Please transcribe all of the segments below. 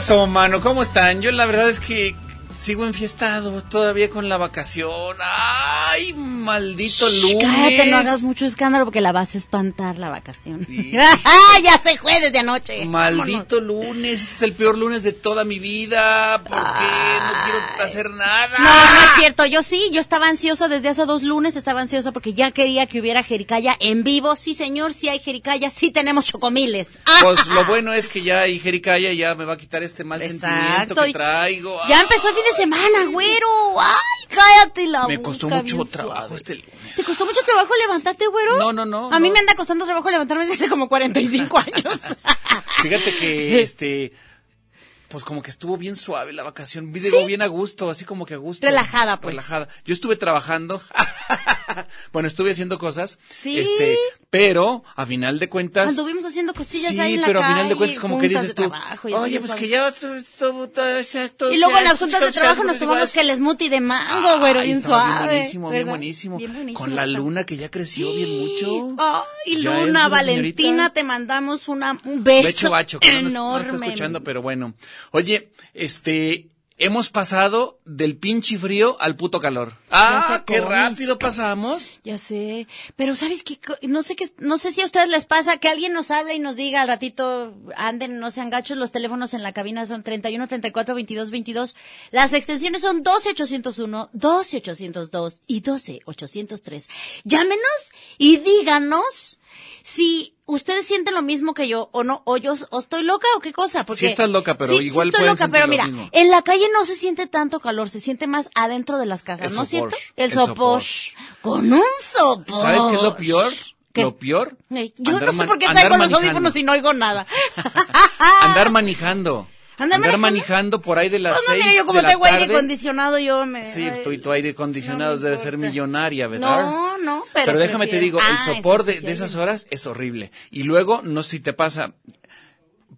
Pasó, mano, ¿cómo están? Yo la verdad es que sigo enfiestado todavía con la vacación. Ay, maldito Shh, lunes. Cállate, no hagas mucho escándalo porque la vas a espantar la vacación. ya se fue desde anoche. Maldito lunes, este es el peor lunes de toda mi vida. ¿Por qué no quiero hacer nada? No, no es cierto. Yo sí, yo estaba ansiosa desde hace dos lunes, estaba ansiosa porque ya quería que hubiera jericaya en vivo. Sí, señor, sí hay jericaya, sí tenemos chocomiles. Ah, Pues lo bueno es que ya y Jericaya ya me va a quitar este mal sentimiento que traigo. Ya empezó el fin de semana, güero. Ay, cállate la Me costó mucho trabajo. Este lunes. ¿Te costó mucho trabajo levantarte, güero? No, no, no, A mí no. me anda costando trabajo levantarme desde hace como 45 años. Fíjate que este pues como que estuvo bien suave la vacación, digo bien a gusto, así como que a gusto. Relajada, pues. Relajada. Yo estuve trabajando. bueno, estuve haciendo cosas. Sí. Este, pero a final de cuentas Anduvimos haciendo cosillas Sí, ahí en la pero a final de cuentas como que dices tú, trabajo y oye, pues que ya estuvo todo esto. Y luego en las juntas de trabajo nos tomamos que el smoothie de mango, güero, bien suave. Bien buenísimo, bien buenísimo. Con la luna que ya creció bien mucho. Es Luna, una Valentina, te mandamos una, un beso no no enorme. está escuchando, pero bueno. Oye, este, hemos pasado del pinche frío al puto calor. Ah, qué rápido pasamos. Ya sé, pero ¿sabes qué? Co- No sé qué, no sé si a ustedes les pasa que alguien nos hable y nos diga al ratito, anden, no sean gachos, los teléfonos en la cabina son 31 34 22 22. Las extensiones son 12 801, 12 802 y 12 803. Llámenos y díganos si ustedes sienten lo mismo que yo o no, o yo o estoy loca o qué cosa. Porque Sí estás loca, pero Sí, sí igual estoy pueden loca, pero lo mira, mismo. en la calle no se siente tanto calor, se siente más adentro de las casas, El ¿no es cierto? El el sopor. Con un sopor. ¿Sabes qué es lo peor? ¿Qué? Lo peor. Yo no sé por qué traigo los audífonos y no oigo nada. Andar manejando. ¿Andar Andar manejando? manejando por ahí de las Pues no, seis mira, yo como de la tengo aire tarde. acondicionado, yo me... Sí, ay, tú y tu aire acondicionado no debe ser millonaria, ¿verdad? No, no, pero... Pero, déjame te digo, Ah, el sopor eso de, de esas horas es horrible. Y luego, no sé si te pasa,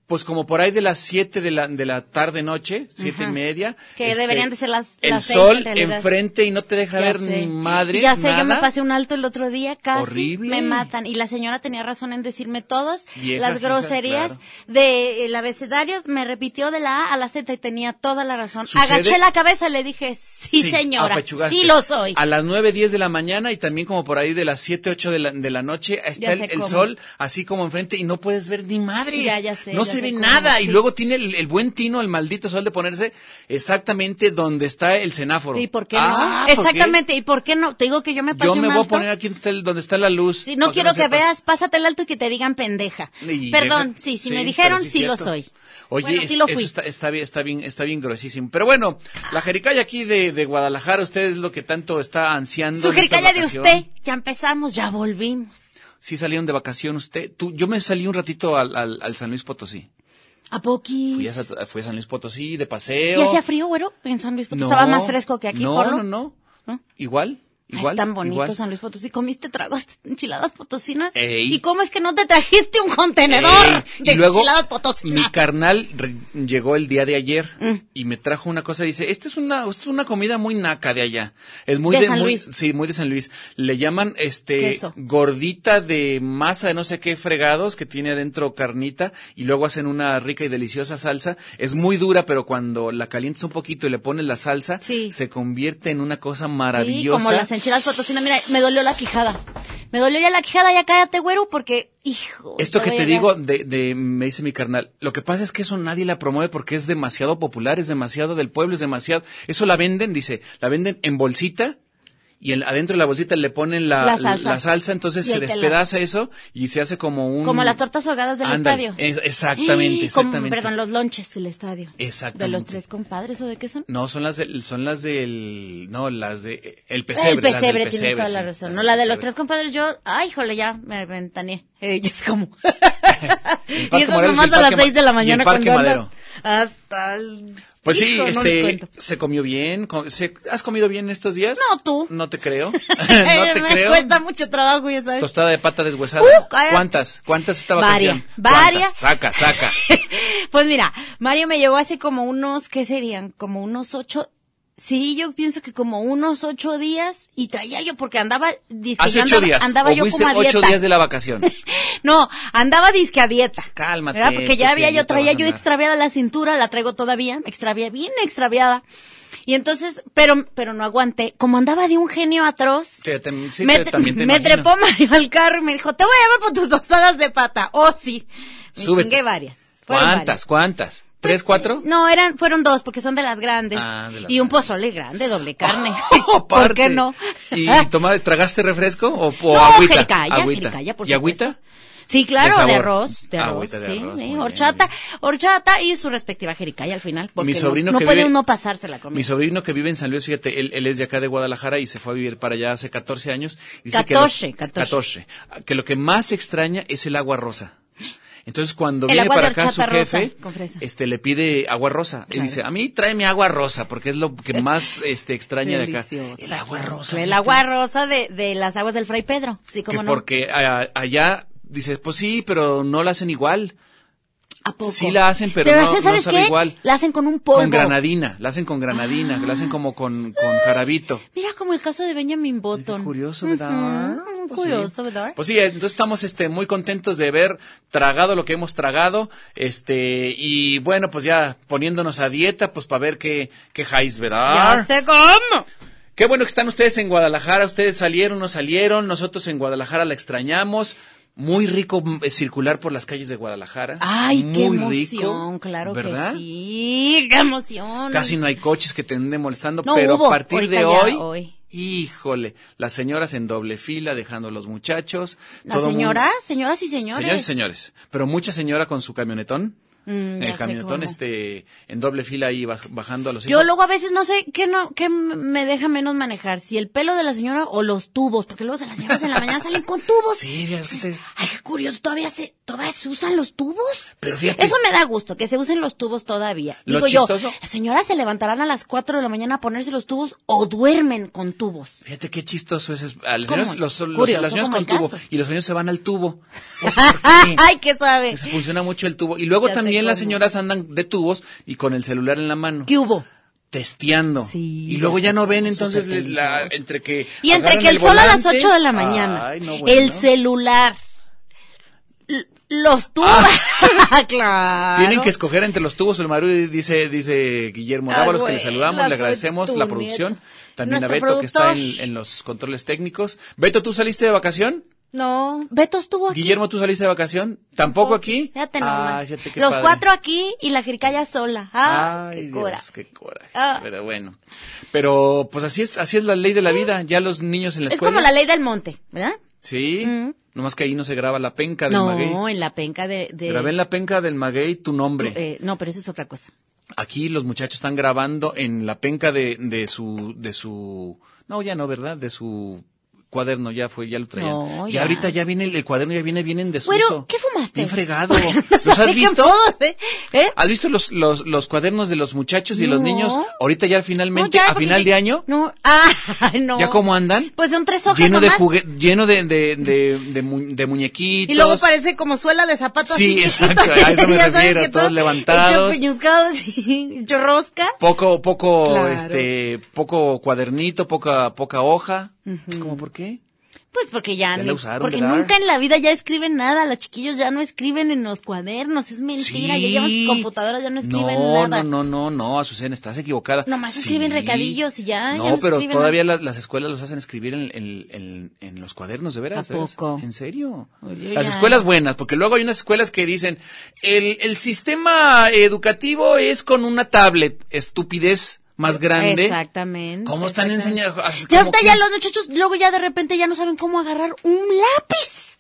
pues como por ahí de las 7 de la, de la tarde noche, siete y media. Que este, deberían de ser las- El seis, sol en enfrente y no te deja Ya ver sé. ni madre. Ya sé, yo me pasé un alto el otro día, casi Horrible. me matan. Y la señora tenía razón en decirme todas Vieja, las groserías del abecedario. Me repitió de la A a la Z y tenía toda la razón. ¿Sucede? Agaché la cabeza le dije, sí, señora, sí lo soy. A las 9, 10 de la mañana y también como por ahí de las 7, 8 de la, de la noche está el, el sol así como enfrente y no puedes ver ni madres. Ya, ya sé, no ya se ve nada. Y luego tiene el, el buen tino, el maldito sol de ponerse exactamente donde está el semáforo. ¿Y por qué Ah, no? ¿por qué? Exactamente, ¿y por qué no? Te digo que yo me pasé Yo me un voy a alto. poner aquí donde está, la luz. Sí, no quiero que sepas. veas, pásate el alto y que te digan pendeja. Y Perdón, sí, si sí, me dijeron, sí lo soy. Oye, Bueno, es- sí lo eso fui. está, está bien, está bien, está bien gruesísimo. Pero bueno, la jericaya aquí de, de Guadalajara, usted es lo que tanto está ansiando. Su jericaya de usted, ya empezamos, ya volvimos. Sí salieron de vacación usted. Tú, yo me salí un ratito al, al, al San Luis Potosí. ¿A poqui? Fui a, Sa- fui a San Luis Potosí de paseo. ¿Y hacía frío, güero? En San Luis Potosí No, estaba más fresco que aquí, No, Polo? no, no. ¿No? Igual, igual. es tan bonito igual. San Luis Potosí. ¿Comiste tragos enchiladas potosinas? Ey. ¿Y cómo es que no te trajiste un contenedor Ey, de y luego enchiladas mi potosinas? carnal re- llegó el día de ayer Mm. y me trajo una cosa. Dice, esta es una, esta es una comida muy naca de allá. Es muy De de, San muy- Luis. sí, muy de San Luis. Le llaman este Queso. gordita de masa de no sé qué fregados que tiene adentro carnita y luego hacen una rica y deliciosa salsa. Es muy dura, pero cuando la calientas un poquito y le pones la salsa, Sí. se convierte en una cosa Sí, maravillosa. como las Mira, me dolió la quijada. Me dolió ya la quijada, ya cállate, güero, porque, hijo. Esto que te digo, de, de, me dice mi carnal, lo que pasa es que eso nadie la promueve porque es demasiado popular, es demasiado del pueblo, es demasiado, eso la venden, dice, la venden en bolsita y el- adentro de la bolsita le ponen la, La salsa. salsa, entonces se la- despedaza eso y se hace como un... Como las tortas ahogadas del estadio. es- exactamente, Como, exactamente. perdón, los lonches del estadio. Exactamente. ¿De los tres compadres o de qué son? No, son las del, son las del, no, las de, el pesebre. el pesebre, pesebre, toda la razón. No, la de los tres compadres, yo, ay, híjole, ya me ventaneé. Eh, es como. Y eso nomás a las seis de la y el mañana Parque cuando Madero. andas hasta el... Pues sí, Hijo, este, se comió bien, se- ¿has comido bien estos días? No, tú. No te creo, no te me creo. cuesta mucho trabajo, ya sabes. Tostada de pata deshuesada. Uh. ¿Cuántas? ¿Cuántas esta Varias, vacación? varias. ¿Cuántas? Saca, saca. pues mira, Mario me llevó hace como unos, ¿qué serían? Como unos ocho, sí, yo pienso que como unos ocho días y traía yo porque andaba, dizque Hace ocho andaba, días. andaba ¿O yo fuiste como a ocho dieta. días de la vacación? No, andaba disque a dieta. Cálmate, ¿verdad? Porque ya había yo, traía yo extraviada la cintura, la traigo todavía, extraviada, bien extraviada. Y entonces, pero, pero no aguanté. Como andaba de un genio atroz, Sí, te- sí, me, te- también te me imagino. trepó Mario al carro y me dijo, te voy a llevar por tus tostadas de pata. Oh, sí. Me Súbete. chingué varias. Fueron varias. ¿Cuántas? ¿Tres, Pues, cuatro? No, eran, fueron dos, porque son de las grandes. Ah, de las y un grandes. pozole grande, doble carne. Oh, ¿Por qué no? ¿Y toma, tragaste refresco o, o no, agüita? jericaya, agüita. jericaya, por ¿Y agüita? Sí, claro, De arroz, de Ah, arroz, de sí, arroz, sí, muy bien, horchata, horchata y su respectiva jericaya al final, porque Mi sobrino no, no que puede vive- uno pasarse la comida. Mi sobrino que vive en San Luis, fíjate, él, él es de acá de Guadalajara y se fue a vivir para allá hace 14 años. Dice que lo- 14, 14. 14. Que lo que más extraña es el agua rosa. Entonces cuando El viene para acá su rosa, jefe, este le pide agua rosa y dice, "A mí tráeme agua rosa porque es lo que más este extraña de acá." El agua rosa. El agua rosa de, de las aguas del Fray Pedro. Sí, como no. porque a- allá dices, "Pues sí, pero no la hacen igual." ¿A poco? Sí la hacen, pero no- ese, no ¿sabes sabe qué? igual. La hacen con un polvo. Con granadina, la hacen con granadina, la hacen como con con jarabito. Mira como el caso de Benjamin Button. Curioso, ¿verdad? Pues curioso, sí. ¿verdad? Pues sí, entonces estamos este muy contentos de haber tragado lo que hemos tragado, este y bueno, pues ya poniéndonos a dieta, pues para ver qué qué jais, ya ¿verdad? sé cómo. Qué bueno que están ustedes en Guadalajara, ustedes salieron, no salieron, nosotros en Guadalajara la extrañamos. Muy rico mm, circular por las calles de Guadalajara. Ay, qué muy emoción, rico, claro ¿verdad? que sí, qué emoción. Casi no hay coches que te anden molestando, No pero hubo, a partir de hoy, hoy. híjole, las señoras en doble fila dejando a los muchachos. Las mundo- señoras, señoras y señores. Señores y señores, pero mucha señora con su camionetón. Mm, el camionetón este en doble fila ahí baj- bajando a los Yo hijos. luego a veces no sé qué no qué me deja menos manejar, si el pelo de la señora o los tubos, porque luego las señoras en la mañana salen con tubos. Sí, fíjate. Ay, qué curioso, todavía se todavía se usan los tubos. Pero fíjate- Eso me da gusto que se usen los tubos todavía. Lo Digo yo, chistoso- las señoras se levantarán a las 4 de la mañana a ponerse los tubos o duermen con tubos. Fíjate qué chistoso es. a las señoras, los, los- Curioso, las señoras con tubo y los señores se van al tubo. Qué. Ay, qué suave. Eso funciona mucho el tubo. Y luego Ya sé también las señoras andan de tubos y con el celular en la mano. ¿Qué hubo? Testeando. Sí, y luego ya no ven, entonces la- entre que. Y entre que el, sol a las volante- 8 de la mañana, Ay, no, bueno. el celular, los tubos, claro. Tienen que escoger entre los tubos el marido, dice, dice Guillermo Ah, Dávalos, que le saludamos, le agradecemos la producción. También a Beto, que está en, en los controles técnicos. Beto, ¿tú saliste de vacación? No, Beto estuvo aquí. Guillermo, ¿tú saliste de vacación? ¿Tampoco aquí? Fíjate Ah, nomás. Los padre. cuatro aquí y la jericaya sola. Ah, Ay, qué Dios, coraje. qué coraje. Ah. Pero bueno. Pero, pues así es, así es la ley de la vida. Ya los niños en la Es escuela. como la ley del monte, ¿verdad? Sí. Mm. Nomás que ahí no se graba la penca del No, maguey. en la penca de... de Grabé en la penca del maguey tu nombre. eh, no, pero eso es otra cosa. Aquí los muchachos están grabando en la penca de, de su, de su, no, ya no, ¿verdad? De su cuaderno, ya fue, ya lo traían. No, ya. ya. ahorita ya viene, el, el cuaderno ya viene bien en desuso. ¿qué fumaste? Bien fregado. ¿Los has visto? ¿Eh? ¿Has visto los, los, los cuadernos de los muchachos y los No. niños? Ahorita ya finalmente, No, ya, a final de año, No, ah, no. ¿ya cómo andan? Pues son tres hojas lleno de nomás. jugue lleno de, de, de, de, mu- de muñequitos. Y luego parece como suela de zapatos. Sí, así exacto, chiquito. a eso me refiero, todos todo levantados. Hecho peñuscado, así, hecho rosca. poco, poco, Claro. este, poco cuadernito, poca, poca hoja. ¿Cómo por qué? Pues porque ya, Ya no- usaron, porque ¿verdad? nunca en la vida ya escriben nada, los chiquillos ya no escriben en los cuadernos, es mentira, ya llevan sus computadoras, ya no escriben no, nada. No, no, no, no, Azucena, estás equivocada. Nomás escriben recadillos y ya, No, ya no pero todavía las, las escuelas los hacen escribir en, en, en, en los cuadernos, de veras. ¿A poco? ¿En serio? Oye, las ya. escuelas buenas, porque luego hay unas escuelas que dicen, el, el sistema educativo es con una tablet, estupidez más grande. Exactamente. ¿Cómo están enseñando? Así Ya ya los muchachos, luego ya de repente ya no saben cómo agarrar un lápiz.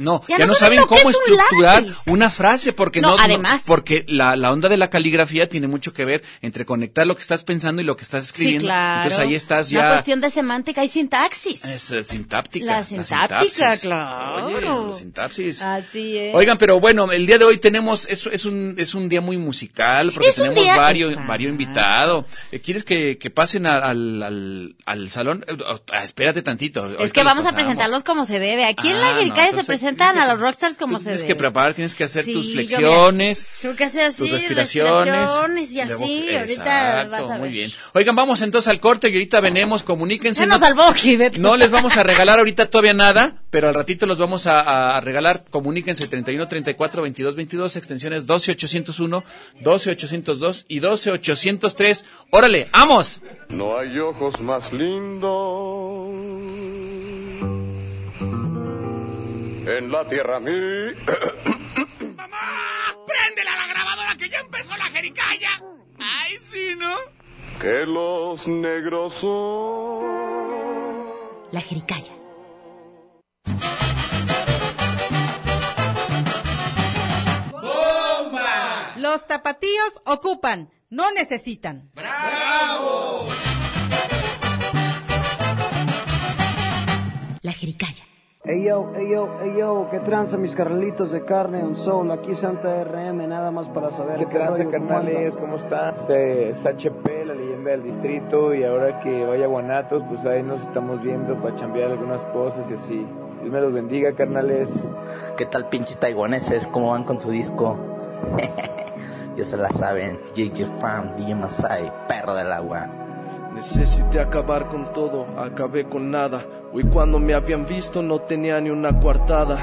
No, Ya ya, no saben cómo es estructurar una frase porque No, no, no- además. porque la, la onda de la caligrafía tiene mucho que ver entre conectar lo que estás pensando y lo que estás escribiendo. Sí, claro. Entonces ahí estás Una ya cuestión de semántica y sintaxis. es eh, sintáptica. La sintáptica, sintaxis. claro. Oye, la sintaxis. Así es. Oigan, pero bueno, el día de hoy tenemos, es, es un, es un día muy musical, porque Es tenemos varios, varios invitados. Eh, ¿Quieres que, que pasen al, al, al salón? Eh, ah, espérate tantito. Es que vamos a presentarlos como se debe. Aquí en Ah, la no, Jericaya se entonces presentan tienes a que- los rockstars como se Tienes debe. que preparar, tienes que hacer Sí, tus yo, flexiones. mira, Tengo que hacer así, tus respiraciones. respiraciones y Luego- así. ahorita Exacto, vas a ver. muy bien. Oigan, vamos entonces al corte y ahorita venemos, comuníquense. Ya nos no- salvó, Beto. no les vamos a regalar ahorita todavía nada, pero al ratito los vamos a, a regalar. Comuníquense 31 34 22 22, extensiones 12 801, 12 802 y 12 803. Órale, ¡vamos! No hay ojos más lindos en la tierra mí. ¡Préndela la grabadora que ya empezó la jericaya! ¡Ay, sí, ¿no? que los negros son. La Jericaya. Los tapatíos ocupan, no necesitan. La Jericaya. Ey yo, ey yo, ey yo, que tranza mis carnalitos de carne on soul, aquí Santa RM, nada más para saber ¿Qué tranza, rollo, cómo carnales? ¿Cómo están? Es HP, la leyenda del distrito, y ahora que vaya a Guanatos, pues ahí nos estamos viendo para chambear algunas cosas y así. Dios me los bendiga, carnales. ¿Qué tal pinches taiwaneses? ¿Cómo van con su disco? ya se la saben. JJ Fam, DJ Masai, perro del agua. Necesité acabar con todo, acabé con nada. Hoy cuando me habían visto no tenía ni una coartada.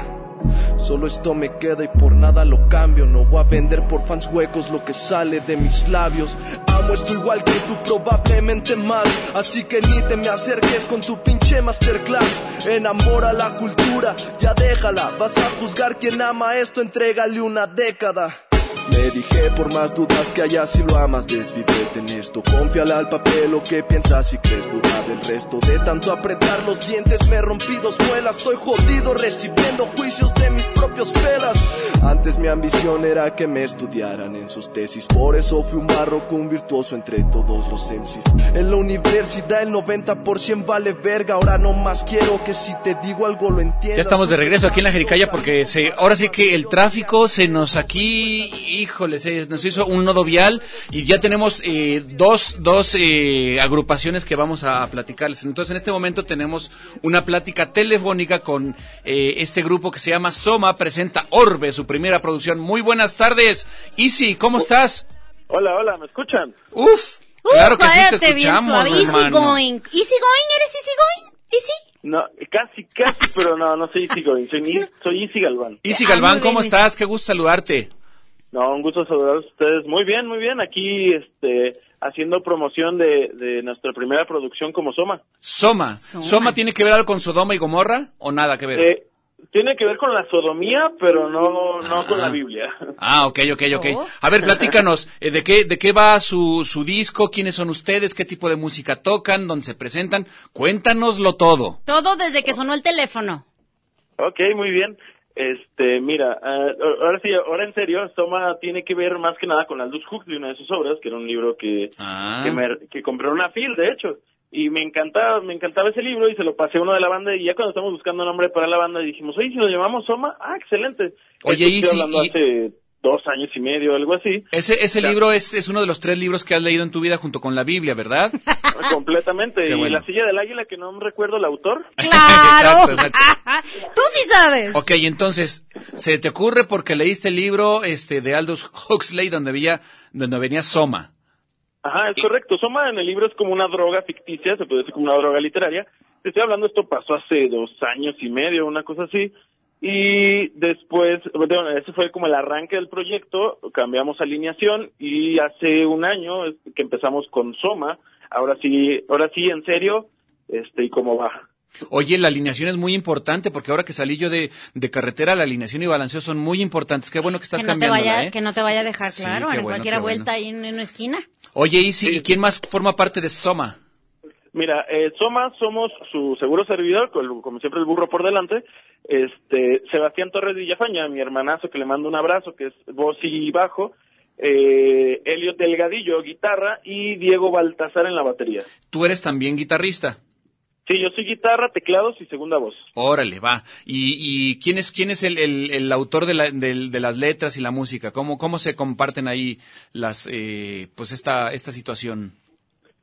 Solo esto me queda y por nada lo cambio. No voy a vender por fans huecos lo que sale de mis labios. Amo esto igual que tú, probablemente más. Así que ni te me acerques con tu pinche masterclass. Enamora la cultura, ya déjala. Vas a juzgar quien ama esto, entrégale una década. Me dije por más dudas que haya si lo amas desvívete en esto Confiala al papel lo que piensas y crees. Duda del resto De tanto apretar los dientes. Me rompido dos muelas Estoy jodido recibiendo juicios de mis propios felas Antes mi ambición era que me estudiaran en sus tesis. Por eso fui un barroco, un virtuoso entre todos los MCs En la universidad el 90% vale verga. Ahora no más quiero que si te digo algo lo entiendas. Ya estamos de regreso aquí en la Jericaya porque se, ahora sí que el tráfico se nos aquí híjole, se nos hizo un nodo vial y ya tenemos eh, dos, dos eh, agrupaciones que vamos a platicarles. Entonces, en este momento tenemos una plática telefónica con eh, este grupo que se llama Soma, presenta Orbe, su primera producción. Muy buenas tardes. Easy, ¿cómo estás? Hola, hola, ¿me escuchan? Uf, claro que sí, te bien escuchamos, suave. Easy hermano. going. Easy going, ¿eres easy going? Easy. No, casi, casi, pero no, no soy Easy Going, soy, soy Easy Galván. Easy Ah, Galván, bien, ¿cómo estás? Qué gusto saludarte. No, un gusto saludarlos a ustedes. Muy bien, muy bien, aquí este, haciendo promoción de, de nuestra primera producción como Soma. Soma. Soma. Soma. tiene que ver algo con Sodoma y Gomorra o nada que ver? Eh, tiene que ver con la sodomía, pero no, no con Ah. la Biblia. Ah, ok, ok, ok. Oh. A ver, platícanos, eh, ¿de qué, de qué va su, su disco? ¿Quiénes son ustedes? ¿Qué tipo de música tocan? ¿Dónde se presentan? Cuéntanoslo todo. Todo desde que sonó el teléfono. Ok, muy bien. Este, mira, ah, ahora sí, ahora en serio, Soma tiene que ver más que nada con Aldous Huxley, una de sus obras, que era un libro que, Ah. que, me, que compré en una fil, de hecho. Y me encantaba, me encantaba ese libro y se lo pasé a uno de la banda y ya cuando estamos buscando nombre para la banda dijimos, oye, si nos llamamos Soma, ah, excelente. Oye, Esto y si- hablando y- hace dos años y medio, algo así. Ese, ese Ya. libro es, es uno de los tres libros que has leído en tu vida junto con la Biblia, ¿verdad? Completamente. Qué y bueno. La silla del águila, que no me recuerdo el autor. ¡Claro! Exacto, exacto. Tú sí sabes. Ok, entonces, ¿se te ocurre porque leíste el libro este, de Aldous Huxley donde, había, donde venía Soma? Ajá, es correcto. Soma en el libro es como una droga ficticia, se puede decir como una droga literaria. Te estoy hablando, esto pasó hace dos años y medio, una cosa así. Y después, bueno, ese fue como el arranque del proyecto, cambiamos alineación y hace un año que empezamos con Soma. Ahora sí, ahora sí, en serio, este, ¿y cómo va? Oye, la alineación es muy importante porque ahora que salí yo de, de carretera, la alineación y balanceo son muy importantes. Qué bueno que estás que no te cambiando, vaya, ¿eh? que no te vaya a dejar Sí, claro qué en bueno, cualquier vuelta bueno. ahí en, en una esquina. Oye, Isi, ¿y quién más forma parte de Soma? Mira, eh, Soma somos su seguro servidor, como siempre el burro por delante. Este, Sebastián Torres Villafaña, mi hermanazo que le mando un abrazo, que es voz y bajo. Eh, Elliot Delgadillo, guitarra, y Diego Baltazar en la batería. Tú eres también guitarrista. Sí, yo soy guitarra, teclados y segunda voz. Órale, va. ¿Y, y quién es, quién es el, el, el autor de, la- del- de las letras y la música? ¿Cómo, cómo se comparten ahí las, eh, pues esta, esta situación?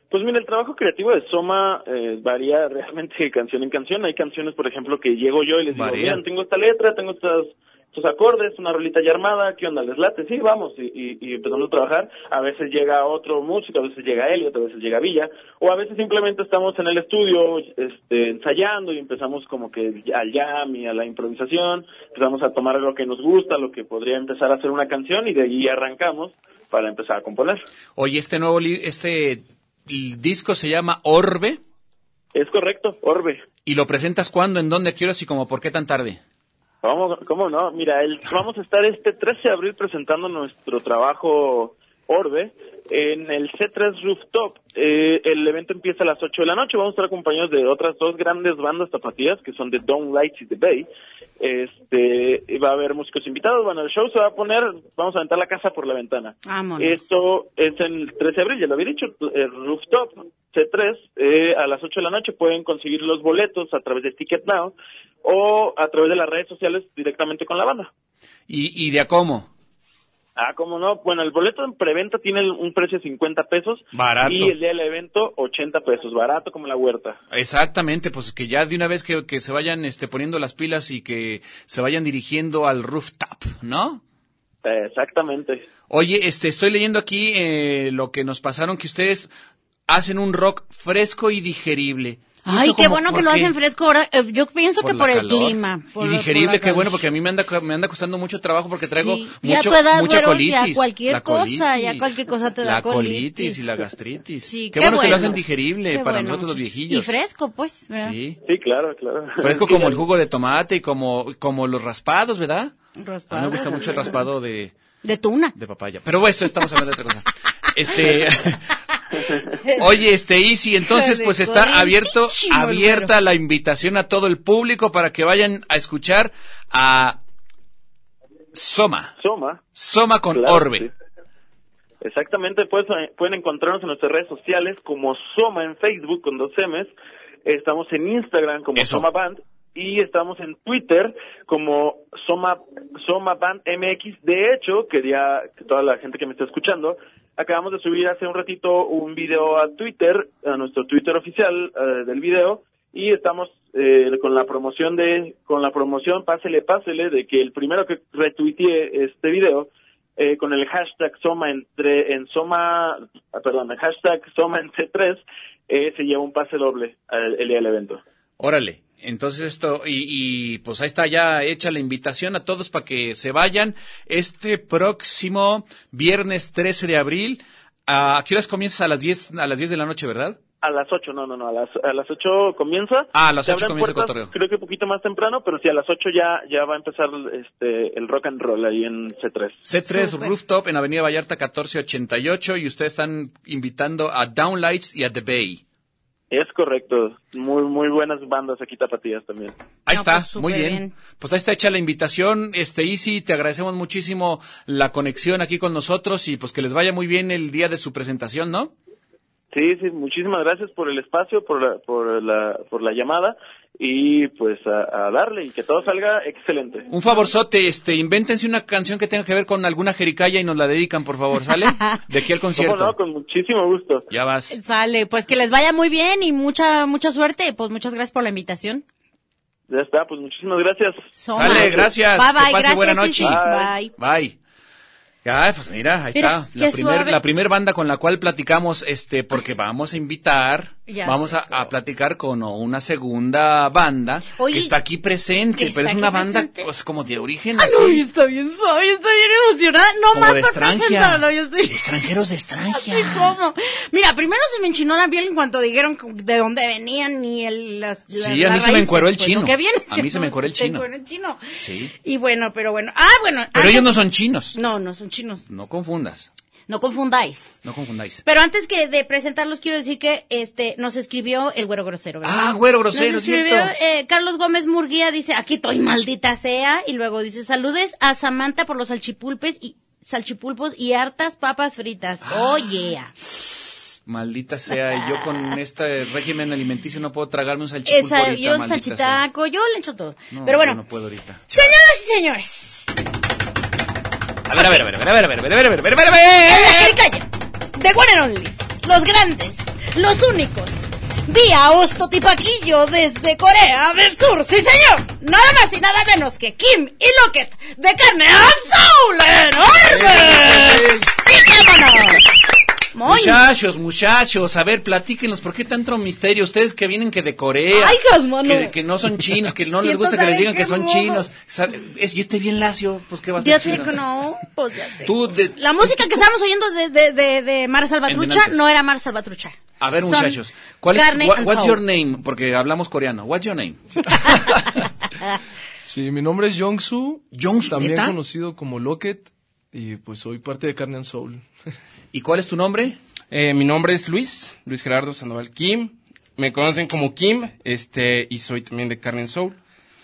Pues mira, el trabajo creativo de Soma eh, varía realmente de canción en canción. Hay canciones, por ejemplo, que llego yo y les digo, miren, tengo esta letra, tengo estas, estos acordes, una rolita ya armada, ¿qué onda? ¿Les late? Sí, vamos, y, y, y empezamos a trabajar. A veces llega otro músico, a veces llega Elliot, a veces llega Villa, o a veces simplemente estamos en el estudio este, ensayando y empezamos como que al jam y a la improvisación, empezamos a tomar lo que nos gusta, lo que podría empezar a ser una canción y de ahí arrancamos para empezar a componer. Oye, este nuevo, li- este el disco se llama Orbe. Es correcto, Orbe. ¿Y lo presentas cuándo, en dónde, a qué horas y como por qué tan tarde? ¿Cómo, cómo no? Mira, el, vamos a estar este 13 de abril presentando nuestro trabajo Orbe en el C3 Rooftop. Eh, el evento empieza a las 8 de la noche. Vamos a estar acompañados de otras dos grandes bandas tapatías que son The Dawn Lights y The Bay. Este, va a haber músicos invitados. Bueno, el show se va a poner, vamos a aventar la casa por la ventana. Vámonos. Esto es el 13 de abril, ya lo había dicho, el rooftop C3, eh, a las 8 de la noche pueden conseguir los boletos a través de Ticket Now o a través de las redes sociales directamente con la banda. ¿Y, y de a cómo? Ah, ¿cómo no? Bueno, el boleto en preventa tiene un precio de 50 pesos. Barato. Y el día del evento, 80 pesos. Barato como la huerta. Exactamente, pues que ya de una vez que, que se vayan este, poniendo las pilas y que se vayan dirigiendo al rooftop, ¿no? Exactamente. Oye, este, estoy leyendo aquí eh, lo que nos pasaron, que ustedes hacen un rock fresco y digerible. Ay, ¿Eso qué como bueno que lo qué? hacen fresco ahora. Eh, Yo pienso que por el calor. clima. por- y digerible, qué bueno, porque a mí me anda, me anda costando mucho trabajo porque traigo Sí. Y a mucho, edad, mucha güero, ya colitis. cualquier La cosa, ya colitis. cualquier cosa te da La colitis colitis. y la gastritis. Sí, qué, qué bueno, que lo hacen digerible Qué para bueno, nosotros los viejillos. Y fresco, pues. ¿verdad? Sí. Sí, claro, claro. Fresco como el jugo de tomate y como, como los raspados, ¿verdad? A mí Raspados. me gusta mucho el raspado de, De tuna. de papaya. Pero bueno, eso estamos hablando de otra cosa. Este, oye, este, Easy, entonces pues está abierto, abierta la invitación a todo el público para que vayan a escuchar a Soma. Soma. Soma con Claro, Orbe. sí. Exactamente, pues, eh, pueden encontrarnos en nuestras redes sociales como Soma en Facebook con dos M's. Estamos en Instagram como Eso. Soma Band y estamos en Twitter como Soma, Soma Band MX. De hecho, quería que toda la gente que me está escuchando, acabamos de subir hace un ratito un video a Twitter, a nuestro Twitter oficial eh, del video, y estamos eh, con la promoción de, con la promoción pásele, pásele, de que el primero que retuitee este video, eh, con el hashtag Soma entre, en Soma, ah, perdón, el hashtag Soma en C3, eh, se lleva un pase doble el, el día del evento. Órale. Entonces esto, y, y, pues ahí está ya hecha la invitación a todos para que se vayan este próximo viernes 13 de abril. ¿A qué horas comienzas? A las 10, a las 10 de la noche, ¿verdad? A las 8, no, no, no, a las, a las 8 comienza. Ah, a las Se 8 abren comienza el puertas, cotorreo. Creo que un poquito más temprano, pero sí, a las 8 ya, ya va a empezar este, el rock and roll ahí en C3. C3 Rooftop en Avenida Vallarta 1488 y ustedes están invitando a Downlights y a The Bay. Es correcto. Muy, muy buenas bandas aquí tapatías también. Ahí No, está, pues, muy bien. Pues ahí está hecha la invitación. Este Easy, te agradecemos muchísimo la conexión aquí con nosotros y pues que les vaya muy bien el día de su presentación, ¿no? Sí, sí, muchísimas gracias por el espacio, por la, por la, por la llamada y pues a, a darle y que todo salga excelente. Un favorzote, este, invéntense una canción que tenga que ver con alguna jericaya y nos la dedican, por favor, ¿sale? De aquí al ¿Cómo concierto. no? Con muchísimo gusto. Ya vas. Sale, pues que les vaya muy bien y mucha, mucha suerte. Pues muchas gracias por la invitación. Ya está, pues muchísimas gracias. Soma. Sale, gracias. Bye, bye, que pase gracias, buena noche. Sisi. Bye. Bye. Ya, pues mira, ahí Mira, está. La primer, la primer banda con la cual platicamos, este, porque vamos a invitar, Ya vamos a, a platicar con una segunda banda Oye, que está aquí presente, pero es una banda, pues, como de origen Ah, así. no, está bien suave, estoy bien emocionada. No Como más de presentarlo, yo estoy... Extranjeros de extranjia. Así como. Mira, primero se me enchinó la piel en cuanto dijeron de dónde venían y el, las, Sí, las a mí se me encueró el pues, chino. que viene A mí se me encueró el chino. encueró el chino. Sí. Y bueno, pero bueno. Ah, bueno. Pero ellos no son chinos. No, no son chinos. No confundas. No confundáis. No confundáis. Pero antes que de presentarlos quiero decir que este nos escribió el güero grosero, ¿verdad? Ah, güero grosero, Nos es escribió eh, Carlos Gómez Murguía dice, "Aquí estoy maldita sea" y luego dice, "Saludes a Samantha por los salchipulpes y salchipulpos y hartas papas fritas." Ah. Oh yeah. Maldita sea, y yo con este régimen alimenticio no puedo tragarme un salchipulpo Esa, ahorita, yo sea. salchitaco, yo le echo todo. No, Pero bueno, no puedo ahorita. señoras y señores, A ver, a ver, a ver, a ver, a ver, a ver, a ver, a ver, a ver, a ver, a ver, de One and Onlys, los grandes, los únicos, vía Ostotipaquillo desde Corea del Sur, sí señor, nada más y nada menos que Kim y Locket de carne and soul enormes. ¡Y vámonos! Muchachos, muchachos, a ver, platíquenos, ¿por qué tanto misterio? Ustedes que vienen que de Corea, Ay, que, que no son chinos, que no les gusta que les digan que son modo. chinos. Es, y este bien lacio, pues qué va a ser Ya sé chino? que no, pues ya sé. Tú, de- La música que estábamos oyendo de, de, de, de Mar Salvatrucha no era Mar Salvatrucha. a ver, Son muchachos, ¿cuál es, and what's soul. your name? Porque hablamos coreano. What's your name? Sí, mi nombre es Jongsu, Jongsu, también ¿neta? conocido como Locket, y pues soy parte de Carne and Soul. ¿Y cuál es tu nombre? Eh, mi nombre es Luis, Luis Gerardo Sandoval Kim. Me conocen como Kim, este, y soy también de Carne Soul.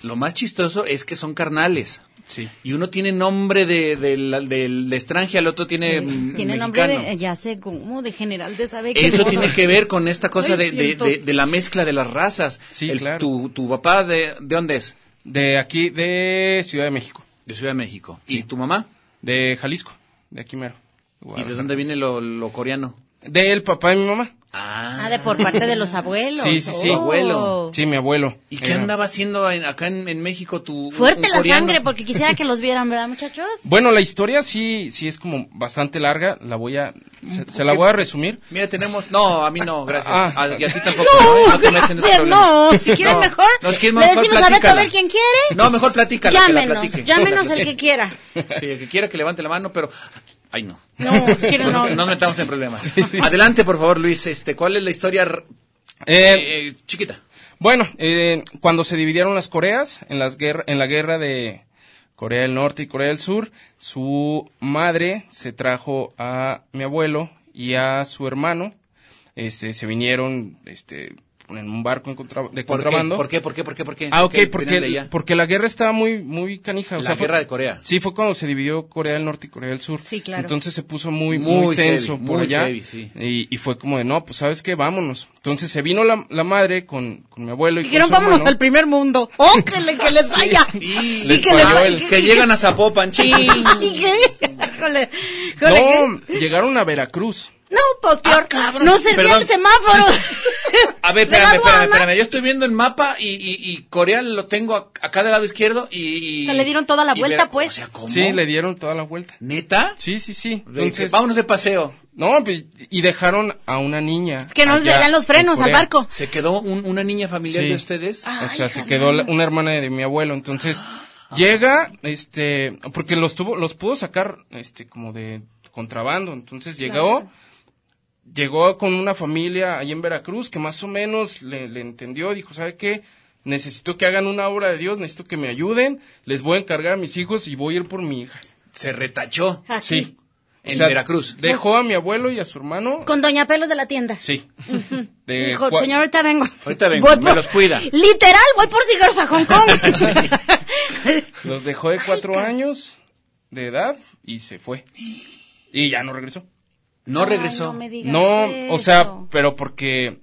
Lo más chistoso es que son carnales. Sí. Y uno tiene nombre de, del del de extranjero, el otro tiene mm, Tiene nombre mexicano. de, ya sé, como de general de sabe qué Eso tiene que ver con esta cosa de, de, siento- de- de la mezcla de las razas. Sí, El- claro. Tu, tu papá, de, ¿de dónde es? De aquí, de Ciudad de México. De Ciudad de México. ¿Y tu mamá? De Jalisco, de aquí mero. ¿Y de dónde viene lo, lo coreano? Del papá de mi mamá. Ah, de por parte de los abuelos. Sí, sí, sí. Oh. Abuelo. Sí, mi abuelo. ¿Y qué Era- andaba haciendo en- acá en, en México tu Fuerte un la coreano? sangre, porque quisiera que los vieran, ¿verdad, muchachos? Bueno, la historia sí, sí es como bastante larga. La voy a, se, se la voy a resumir. Mira, tenemos... No, a mí no, gracias. Ah. A- y a ti tampoco, ¿no? No gracias, no, si quieres mejor, No, es que es le mejor decimos a Beto a platícala. ver quién quiere. No, mejor platícala, que la Llámenos, llámenos el que quiera. Sí, el que quiera que levante la mano, pero... Ay, no. No, si quiere no. No nos metamos en problemas. Adelante, por favor, Luis. Este, ¿Cuál es la historia r- Eh, eh, chiquita? Bueno, eh, cuando se dividieron las Coreas, en, las guerra, en la guerra de Corea del Norte y Corea del Sur, su madre se trajo a mi abuelo y a su hermano. Este, se vinieron, este, en un barco en contra- de ¿Por qué? contrabando. ¿Por qué? ¿Por qué? ¿Por qué? ¿Por qué? Ah, ¿Por ok, qué venían porque, porque la guerra estaba muy, muy canija. o La sea, fue- guerra de Corea. Sí, fue cuando se dividió Corea del Norte y Corea del Sur. Sí, claro. Entonces se puso muy, Muy muy, tenso heavy, por muy allá. heavy, sí. y, y fue como de, no, pues sabes qué, vámonos. Entonces se vino la, la madre con, con mi abuelo y Dijeron, vámonos hermano. al primer mundo. ¡Oh, que, le- que les vaya! Y, Les Y que les falló vaya. el- que llegan a Zapopan, ching. ¿Y qué? No, llegaron a Veracruz. No, pues peor. no servía Perdón. el semáforo. A ver, espérame, espérame, espérame. Yo estoy viendo el mapa y, y, y Corea lo tengo ac- acá del lado izquierdo y... y- Se le dieron toda la vuelta, pues. O sea, ¿cómo? Sí, le dieron toda la vuelta. ¿Neta? Sí, sí, sí. Entonces, vámonos de paseo. no, pues, y dejaron a una niña. que no le dan los frenos en al barco. ¿Se quedó un- una niña familiar Sí. de ustedes? Ah. O sea, se quedó la- una hermana de mi abuelo. Entonces, llega, este, porque los tuvo, los pudo sacar, este, como de contrabando. Entonces llegó, llegó con una familia ahí en Veracruz que más o menos le, le entendió, dijo, ¿sabe qué? Necesito que hagan una obra de Dios, necesito que me ayuden, les voy a encargar a mis hijos y voy a ir por mi hija. Se retachó Aquí. Sí. en O sea, Veracruz. Dejó a mi abuelo y a su hermano. Con Doña Pelos de la tienda. Sí. De Dijo, cua- señor, ahorita vengo. Ahorita vengo, Voy me por- los cuida. Literal, voy por cigarros a Hong Kong. Los dejó de cuatro años de edad y se fue. Y ya no regresó. No regresó. no me digas No, o sea, pero porque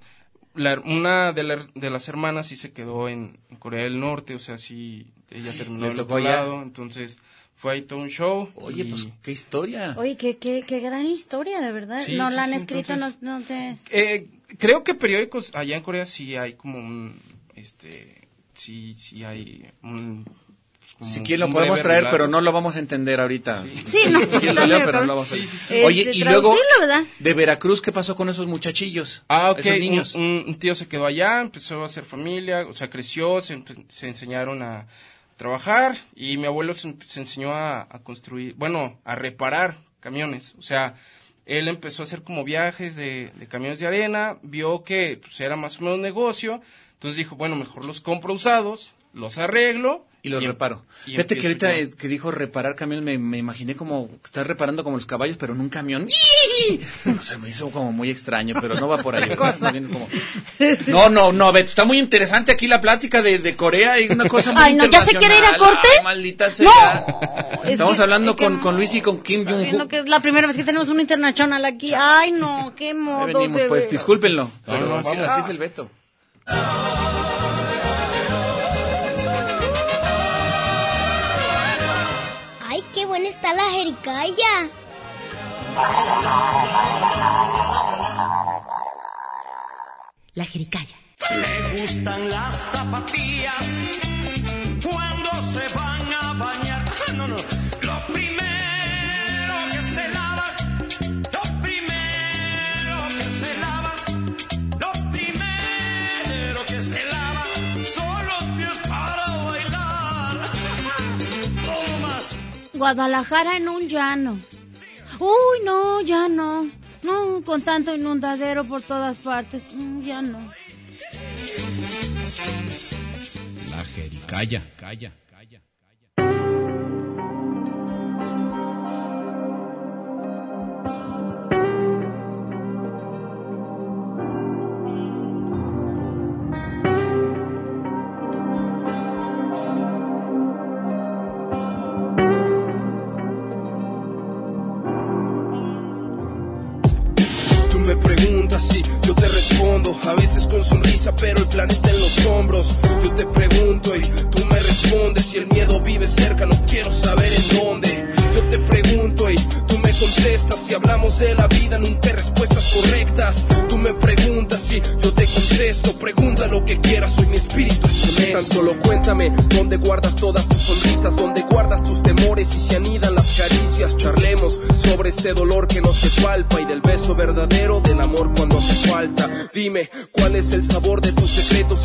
la- una de, la- de las hermanas sí se quedó en, en Corea del Norte, o sea, sí, ella terminó en otro lado, entonces fue ahí todo un show. Oye, y- pues qué historia. Oye, qué, qué, qué gran historia, de verdad. Sí, no sí, la han sí, escrito, entonces- no, no sé. Eh, creo que periódicos allá en Corea sí hay como un, este, sí, sí hay un... pues, como Si quieren lo un podemos breve traer, pero no lo vamos a entender ahorita. Sí, no, lo leo, pero no lo vamos a Sí, sí, sí. Oye, Este, y luego de Veracruz, ¿qué pasó con esos muchachillos? Ah, ok. Esos Un, niños. un- un tío se quedó allá, empezó a hacer familia, o sea, creció, se, enseñaron a trabajar y mi abuelo se, em- se enseñó a, a construir, bueno, a reparar camiones. O sea, él empezó a hacer como viajes de, de camiones de arena, vio que pues, era más o menos negocio, entonces dijo, bueno, mejor los compro usados, los arreglo Y los em- reparo. y Fíjate que ahorita yo. eh, que dijo reparar camiones, me, me imaginé como estar reparando como los caballos, pero en un camión. Se me hizo como muy extraño, pero no va por ahí. No, no, no, Beto, está muy interesante aquí la plática de, de Corea y una cosa muy Ay, no, ¿ya se quiere ir a corte? Ay, maldita sea. No, es Estamos que- hablando es que- con, con Luis y con Kim Jong-un. que es la primera vez que tenemos un internacional aquí. Ay, no, qué modo venimos, se pues, ve. discúlpenlo. No, Pero no, así, así es el Beto. Buena está la jericaya! La jericaya. Me gustan las tapatías cuando se van a bañar. No, no, lo Guadalajara en un llano. Uy, no, ya no. No, con tanto inundadero por todas partes. Mm, ya no. La jericaya. Calla. Solo cuéntame dónde guardas todas tus sonrisas, dónde guardas tus temores y se anidan las caricias. Charlemos sobre este dolor que no se palpa y del beso verdadero del amor cuando hace falta. Dime cuál es el sabor de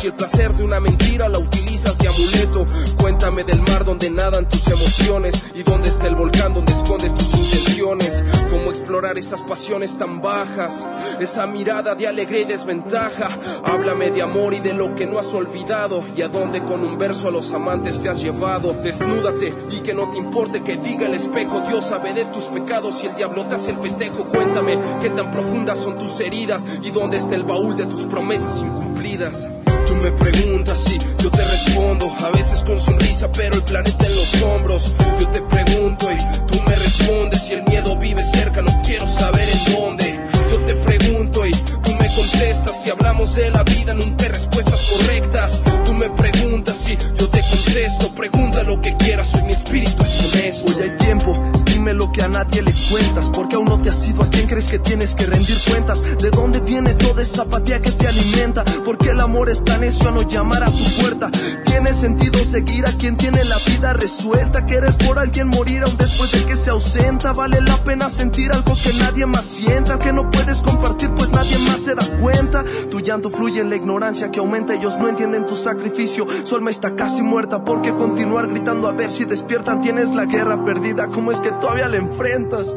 y el placer de una mentira la utilizas de amuleto. Cuéntame del mar donde nadan tus emociones y dónde está el volcán donde escondes tus intenciones. Cómo explorar esas pasiones tan bajas, esa mirada de alegría y desventaja. Háblame de amor y de lo que no has olvidado y a dónde con un verso a los amantes te has llevado. Desnúdate y que no te importe que diga el espejo. Dios sabe de tus pecados y el diablo te hace el festejo. Cuéntame qué tan profundas son tus heridas y dónde está el baúl de tus promesas incumplidas. Me preguntas si yo te respondo, a veces con sonrisa, pero el planeta en los hombros. Yo te pregunto y tú me respondes si el miedo vive cerca, no quiero saber en dónde. Yo te pregunto y tú me contestas si hablamos de la vida, nunca hay respuestas correctas. Tú me preguntas si yo te contesto, pregunta lo que quieras, soy mi espíritu es honesto. Hoy hay tiempo, lo que a nadie le cuentas, porque aún no te has ido a quién crees que tienes que rendir cuentas. ¿De dónde viene toda esa apatía que te alimenta? Porque el amor es tan necio a no llamar a tu puerta. Tiene sentido seguir a quien tiene la vida resuelta. Querer por alguien morir aún después de que se ausenta. Vale la pena sentir algo que nadie más sienta, que no puedes compartir pues nadie más se da cuenta. Tu llanto fluye en la ignorancia que aumenta, ellos no entienden tu sacrificio. Su alma está casi muerta, porque continuar gritando a ver si despiertan? Tienes la guerra perdida, ¿cómo es que todavía la enfrentas?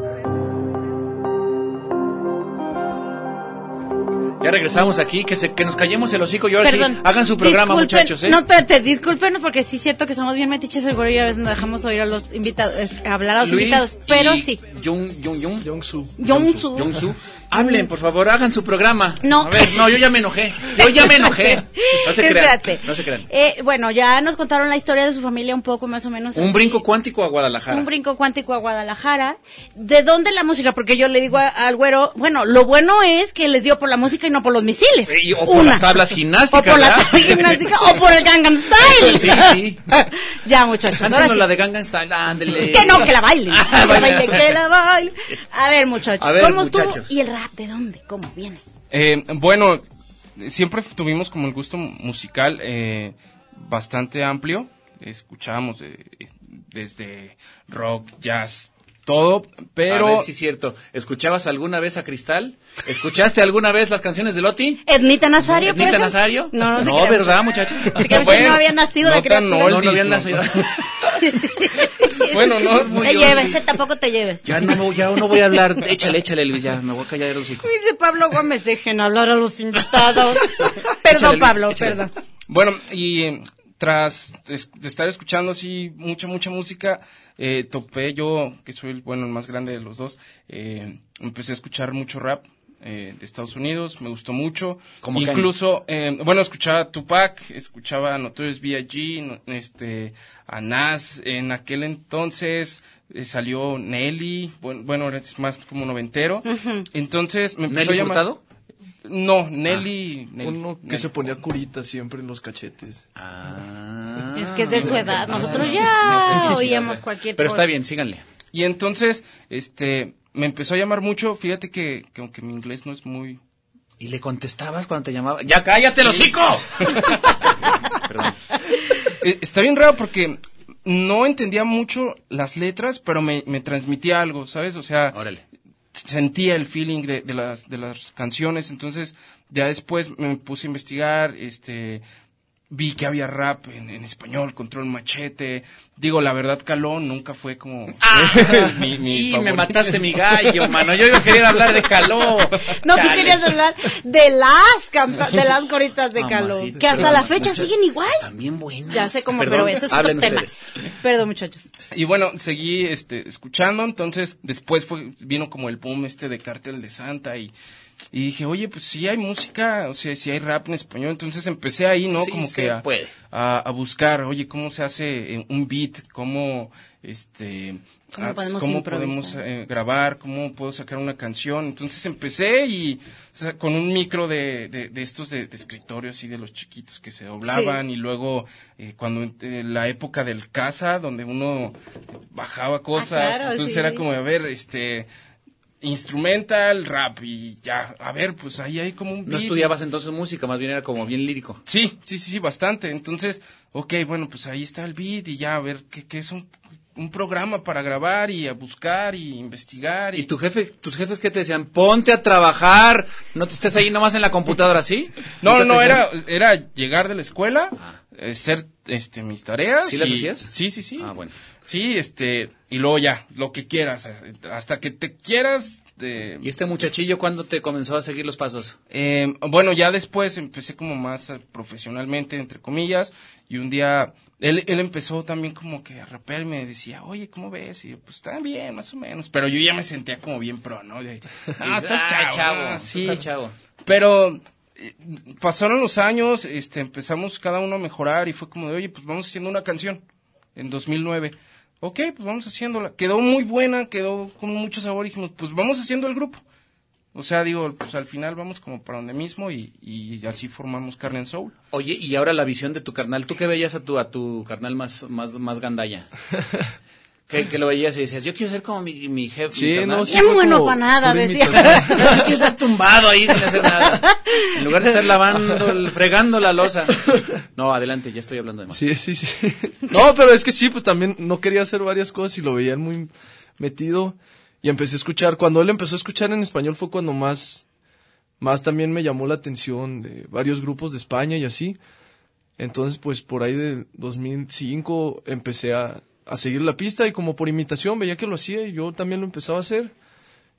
Ya regresamos aquí, que, se, que nos callemos el hocico y ahora Perdón. sí, hagan su programa, Disculpen- muchachos. ¿eh? No, espérate, discúlpenos porque sí es cierto que somos bien metiches seguro y a veces nos dejamos oír a los invitados, hablar a los Luis invitados, pero y sí. Jung, Jung, Jung. Jongsu. Jongsu. Jongsu. Hablen, por favor, hagan su programa. No. A ver, no, yo ya me enojé. Yo ya me enojé. No se crean. Espérate. No se crean. Eh, bueno, ya nos contaron la historia de su familia un poco más o menos. Un así. brinco cuántico a Guadalajara. Un brinco cuántico a Guadalajara. ¿De dónde la música? Porque yo le digo a- al güero, bueno, lo bueno es que les dio por la música y no por los misiles. Y- o por Una. las tablas gimnásticas. O por la tabla gimnástica o por el Gangnam Style. Sí, sí. ya, muchachos. ahora sí. la de Gangnam Style, ándele. Que no, que la bailen. Ah, que la bailen, que la bailen. A ver, muchachos. A ver, ¿Cómo estuvo? muchachos. ¿Y el rap de dónde? ¿Cómo viene? Eh, bueno, siempre tuvimos como el gusto musical eh, bastante amplio. Escuchábamos de- desde rock, jazz, todo, pero... A ver si es cierto. ¿Escuchabas alguna vez a Cristal? ¿Escuchaste alguna vez las canciones de Loti? ¿Ednita Nazario? por ¿Ednita ejemplo? Nazario? No, no, No, ¿verdad? Se crea mucho, no había nacido la criatura. No, no habían nacido. Bueno, no, Muy te lleves, eh, tampoco te lleves. Ya no, ya no voy a hablar. Échale, échale, Luis, ya me voy a callar los hijos. Dice Pablo Gómez, dejen hablar a los invitados. Perdón, Échale, Luis, Pablo, échale. perdón. Bueno, y eh, tras es- de estar escuchando así mucha, mucha música, eh, topé yo, que soy el, bueno, el más grande de los dos, eh, empecé a escuchar mucho rap eh, de Estados Unidos, me gustó mucho. ¿Cómo? Incluso, eh, bueno, escuchaba Tupac, escuchaba Notorious B.I.G., no- este, a Nas, en aquel entonces eh, salió Nelly, bueno, bueno, es más como noventero. Entonces me empezó ¿Nelly a llamar... No, Nelly. Ah, Nelly- Uno que Nelly. se ponía curita siempre en los cachetes. Es que es de su edad. Nosotros ya oíamos cualquier Pero cosa. está bien, síganle. Y entonces, este, me empezó a llamar mucho, fíjate que, que aunque mi inglés no es muy... ¿Y le contestabas cuando te llamaba? ¡Ya cállate, el hocico! Eh, está bien raro porque no entendía mucho las letras, pero me, me transmitía algo, ¿sabes? O sea, sentía el feeling de, de las, de las canciones, entonces ya después me puse a investigar, este, vi que había rap en, en español, Control Machete, digo, la verdad Caló nunca fue como mi, mi y me mataste mi gallo, mano. Yo iba a querer hablar de Caló. No, tú Chale. querías hablar de las de las coritas de calor, Mamacita, que hasta perdón, la fecha muchas- siguen igual. También buenas. Ya sé cómo, Perdón, pero eso es otro tema. ustedes. Perdón, muchachos. Y bueno, seguí este, escuchando, entonces después fue, vino como el boom este de Cártel de Santa y, y dije, oye, pues sí hay música, o sea, sí hay rap en español, entonces empecé ahí, ¿no? Sí como se que a, puede. a, a buscar, oye, ¿cómo se hace eh, un beat? ¿Cómo, este, ¿Cómo podemos cómo improvisar? podemos eh, grabar? ¿Cómo puedo sacar una canción? Entonces empecé y o sea, con un micro de, de, de estos de, de escritorio así de los chiquitos que se doblaban y luego eh, cuando eh, la época del casa donde uno bajaba cosas, claro, entonces sí. era como, a ver, este instrumental, rap y ya, a ver, pues ahí hay como un No beat. estudiabas entonces música, más bien era como bien lírico. Sí, sí, sí, sí, bastante. Entonces, ok, bueno, pues ahí está el beat y ya, a ver, ¿qué, qué es un, un programa para grabar y a buscar y investigar? Y, ¿Y tu jefe, tus jefes qué te decían? Ponte a trabajar, no te estés ahí nomás en la computadora, ¿sí? No, no, ¿Nunca no, era, era llegar de la escuela, eh, hacer este, mis tareas. ¿Sí las y- hacías? Sí, sí, sí. Ah, bueno. Sí, este, y luego ya, lo que quieras, hasta que te quieras. de- ¿Y este muchachillo cuándo te comenzó a seguir los pasos? Eh, bueno, ya después empecé como más eh, profesionalmente, entre comillas, y un día él, él empezó también como que a rapear y me decía, oye, ¿cómo ves? Y yo, pues está bien, más o menos, pero yo ya me sentía como bien pro, ¿no? De, ah, estás Ah, chavo, chavo, ah, sí. estás chavo. Pero eh, pasaron los años, este, empezamos cada uno a mejorar y fue como de, oye, pues vamos haciendo una canción en 2009. Ok, pues vamos haciéndola. Quedó muy buena, quedó con mucho sabor y dijimos, pues vamos haciendo el grupo. O sea, digo, pues al final vamos como para donde mismo y, y así formamos Carne and Soul. Oye, y ahora la visión de tu carnal. ¿Tú qué veías a tu, a tu carnal más, más, más gandalla? que, que lo veías y decías, yo quiero ser como mi, mi jefe. Sí, mi carnal". no, sí fue bueno para nada, decía. imitación. Quiero estar tumbado ahí sin hacer nada. En lugar de estar lavando, el- fregando la losa. No, adelante, ya estoy hablando de más. Sí, sí, sí. No, pero es que sí, pues también no quería hacer varias cosas y lo veía él muy metido. Y empecé a escuchar, cuando él empezó a escuchar en español fue cuando más, más también me llamó la atención de varios grupos de España y así. Entonces, pues por ahí de 2005 empecé a, a seguir la pista y como por imitación veía que lo hacía y yo también lo empezaba a hacer.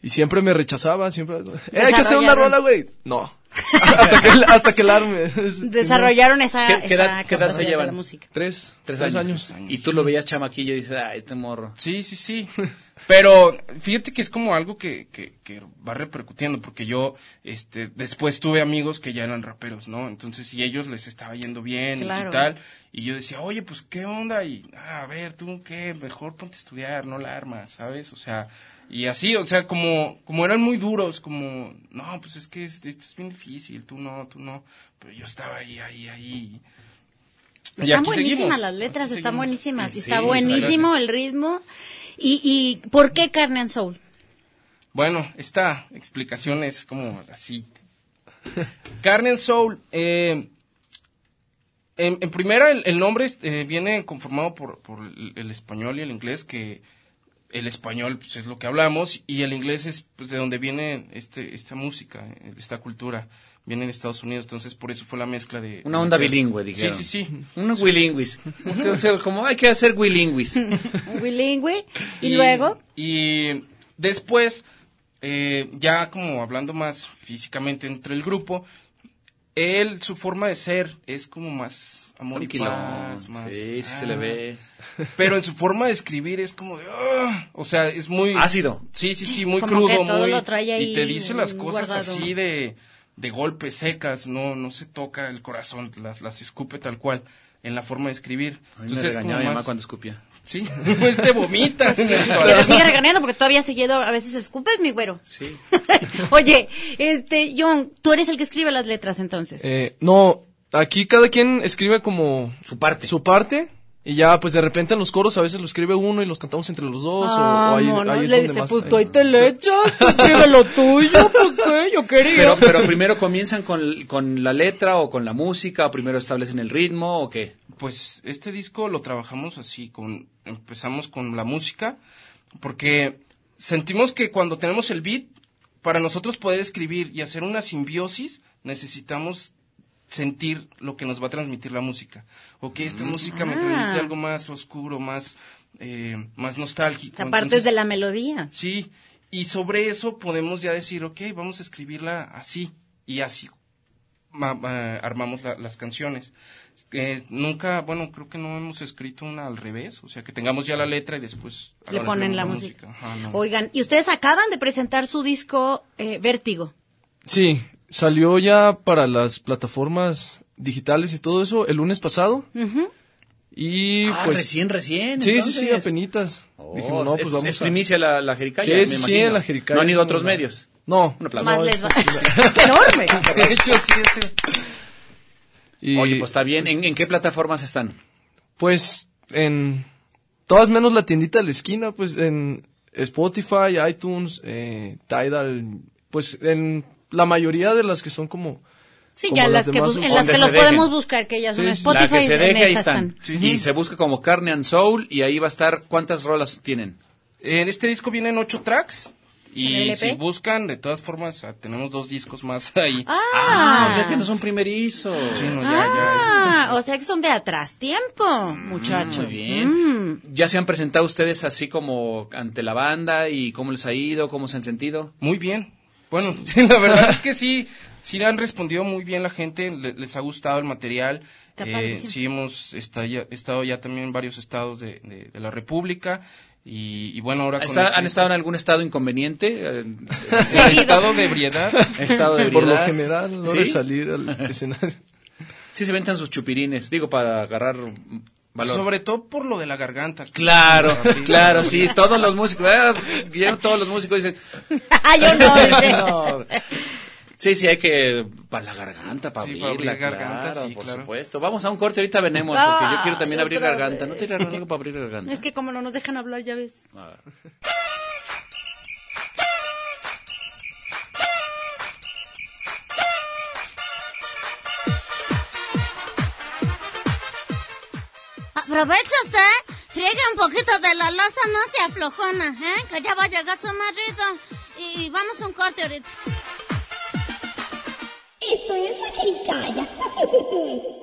Y siempre me rechazaba, siempre... "Eh, hay que hacer una rola, güey. No. hasta, que, hasta que el arme. Desarrollaron esa, ¿Qué, qué esa edad, qué edad capacidad se llevan? música. Tres. Tres, Tres años. años. Y tú lo veías chamaquillo y dices, ah, este morro. Sí, sí, sí. Pero fíjate que es como algo que, que, que va repercutiendo, porque yo este, después tuve amigos que ya eran raperos, ¿no? Entonces, y ellos les estaba yendo bien y- Claro. y tal. Y yo decía, oye, pues, ¿qué onda? Y, ah, a ver, tú, ¿qué? Mejor ponte a estudiar, no la armas, ¿sabes? O sea, y así, o sea, como, como eran muy duros, como, no, pues es que es- esto es bien difícil, tú no, tú no. Pero yo estaba ahí, ahí, ahí. Y Están buenísimas seguimos. las letras, están buenísimas. Sí, está buenísimo el ritmo. Y, ¿Y por qué Carne and Soul? Bueno, esta explicación es como así. Carne and Soul. eh, en, primera, el, nombre eh, viene conformado por, por el, el español y el inglés, que el español pues, es lo que hablamos y el inglés es pues, de donde viene este, esta música, esta cultura. Viene de Estados Unidos, entonces por eso fue la mezcla de... Una onda de- bilingüe, dijeron. Sí, sí, sí. Unos bilingües. O sea, como hay que hacer bilingües. Bilingüe. Y, luego, Y después, eh, ya como hablando más físicamente entre el grupo, él, su forma de ser es como más amor y Tranquilón, paz, más... sí, sí se ah. le ve. Pero en su forma de escribir es como de... "Ah", o sea, es muy... Ácido. Sí, sí, sí, muy Como que crudo, todo muy... lo trae ahí y te dice las cosas guardado. así de, de golpes secas, no, no se toca el corazón, las, las escupe tal cual en la forma de escribir. A mí me Entonces, regañaba como mi mamá más- cuando escupía. Sí, pues te vomitas. te sigue regañando porque todavía seguido a veces escupes, mi güero. Sí. Oye, este, John, tú eres el que escribe las letras entonces. Eh, no, aquí cada quien escribe como... Su parte. Su parte. Y ya, pues de repente en los coros a veces lo escribe uno y los cantamos entre los dos. o- Ah, o, ahí, monos, ahí es le donde dice, más pues tú ahí te le echas, tú escribe lo tuyo, pues qué, yo quería. Pero, pero primero comienzan con, con la letra o con la música, o primero establecen el ritmo o qué. Pues este disco lo trabajamos así, con empezamos con la música, porque sentimos que cuando tenemos el beat, para nosotros poder escribir y hacer una simbiosis, necesitamos sentir lo que nos va a transmitir la música. O que esta música me Ah. transmite algo más oscuro, más, eh, más nostálgico. Aparte Entonces, de la melodía. Sí, y sobre eso podemos ya decir, ok, vamos a escribirla así y así ma- ma- armamos la- las canciones. Eh, nunca, bueno, creo que no hemos escrito una al revés, o sea, que tengamos ya la letra y después Le ponen la música. Ajá, no. Oigan, y ustedes acaban de presentar su disco eh, Vértigo. Sí, salió ya para las plataformas digitales y todo eso el lunes pasado. Ujú. Y Ah, pues... recién, recién. Sí, sí, entonces. sí, apenitas. Oh, Dijimos, no, pues es, vamos es a- primicia la, la jericaya, Sí, me sí, sí, imagino. en la jericaya. No han ido a sí, otros medios. No. Un aplauso. Más No, les es- va. ¡Qué enorme! De hecho, sí, ese. Y, Oye, pues está bien. ¿En, en qué plataformas están? Pues en todas menos la tiendita de la esquina, pues en Spotify, iTunes, eh, Tidal, pues en la mayoría de las que son como... Sí, como ya las que demás en las que los dejen. podemos buscar, que ya son Sí, sí. Spotify. la que se deje, ahí están. Y se busca como Carne and Soul y ahí va a estar, ¿cuántas rolas tienen? En este disco vienen ocho tracks. ¿En el Y si buscan, de todas formas, ah, tenemos dos discos más ahí. Ah, o sea que no son primerizos. Sí, no, ya, ya es- Ah, o sea que son de atrás tiempo, muchachos. Muy bien. Mm. ¿Ya se han presentado ustedes así como ante la banda y cómo les ha ido, cómo se han sentido? Muy bien. Bueno, sí, la verdad es que sí, sí han respondido muy bien la gente, le- les ha gustado el material. Eh, sí hemos está ya- estado ya también en varios estados de, de- de la República Y, y bueno, ahora con ¿Está- este- ¿Han estado en algún estado inconveniente? Eh, En estado de ebriedad. Estado de Por lo ebriedad. general, no ¿Sí? de salir al escenario. Sí se ventan sus chupirines, digo, para agarrar valor. Sobre todo por lo de la garganta. Claro, Sí. claro, sí, todos los músicos. Vieron todos los músicos dicen... Ah, yo no. No. Sí, sí, hay que... Para la garganta, para Sí, para abrirla, abrir garganta, claro, sí, por claro. supuesto. Vamos a un corte, ahorita venemos, porque yo quiero también abrir garganta. ¿No vez. tienes algo para abrir garganta? Es que como no nos dejan hablar, ya ves. Aprovecha usted, friegue un poquito de la losa, no se aflojona, ¿eh? Que ya va a llegar su marido. Y, vamos a un corte ahorita. Esto es la jericaya.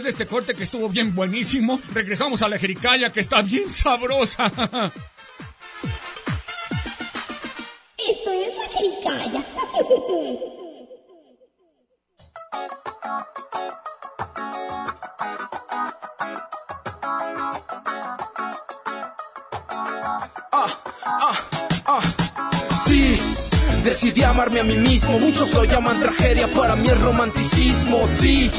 Después de este corte que estuvo bien buenísimo, regresamos a la jericaya que está bien sabrosa. Esto es la jericaya. Sí, decidí amarme a mí mismo. Muchos lo llaman tragedia, para mí es romanticismo. Sí,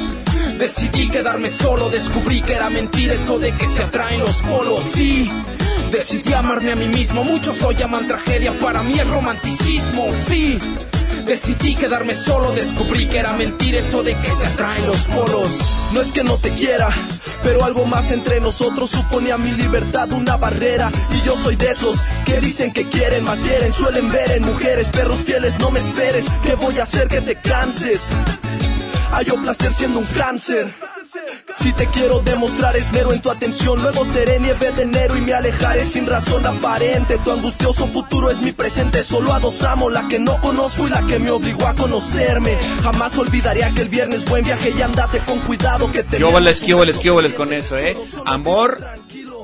decidí quedarme solo. Descubrí que era mentira eso de que se atraen los polos. Sí, decidí amarme a mí mismo. Muchos lo llaman tragedia, para mí es romanticismo. Sí. Decidí quedarme solo, descubrí que era mentira eso de que se atraen los polos. No es que no te quiera, pero algo más entre nosotros suponía mi libertad una barrera. Y yo soy de esos que dicen que quieren, más hieren, suelen ver en mujeres, perros fieles, no me esperes, que voy a hacer que te canses. Hallo placer siendo un cáncer. Si te quiero demostrar esmero en tu atención, luego seré nieve de enero y me alejaré sin razón aparente. Tu angustioso futuro es mi presente, solo a dos amo, la que no conozco y la que me obligó a conocerme. Jamás olvidaré aquel viernes, buen viaje y andate con cuidado que te... ¿Qué óvales, qué óvales, qué óvales con eso, eh? Amor...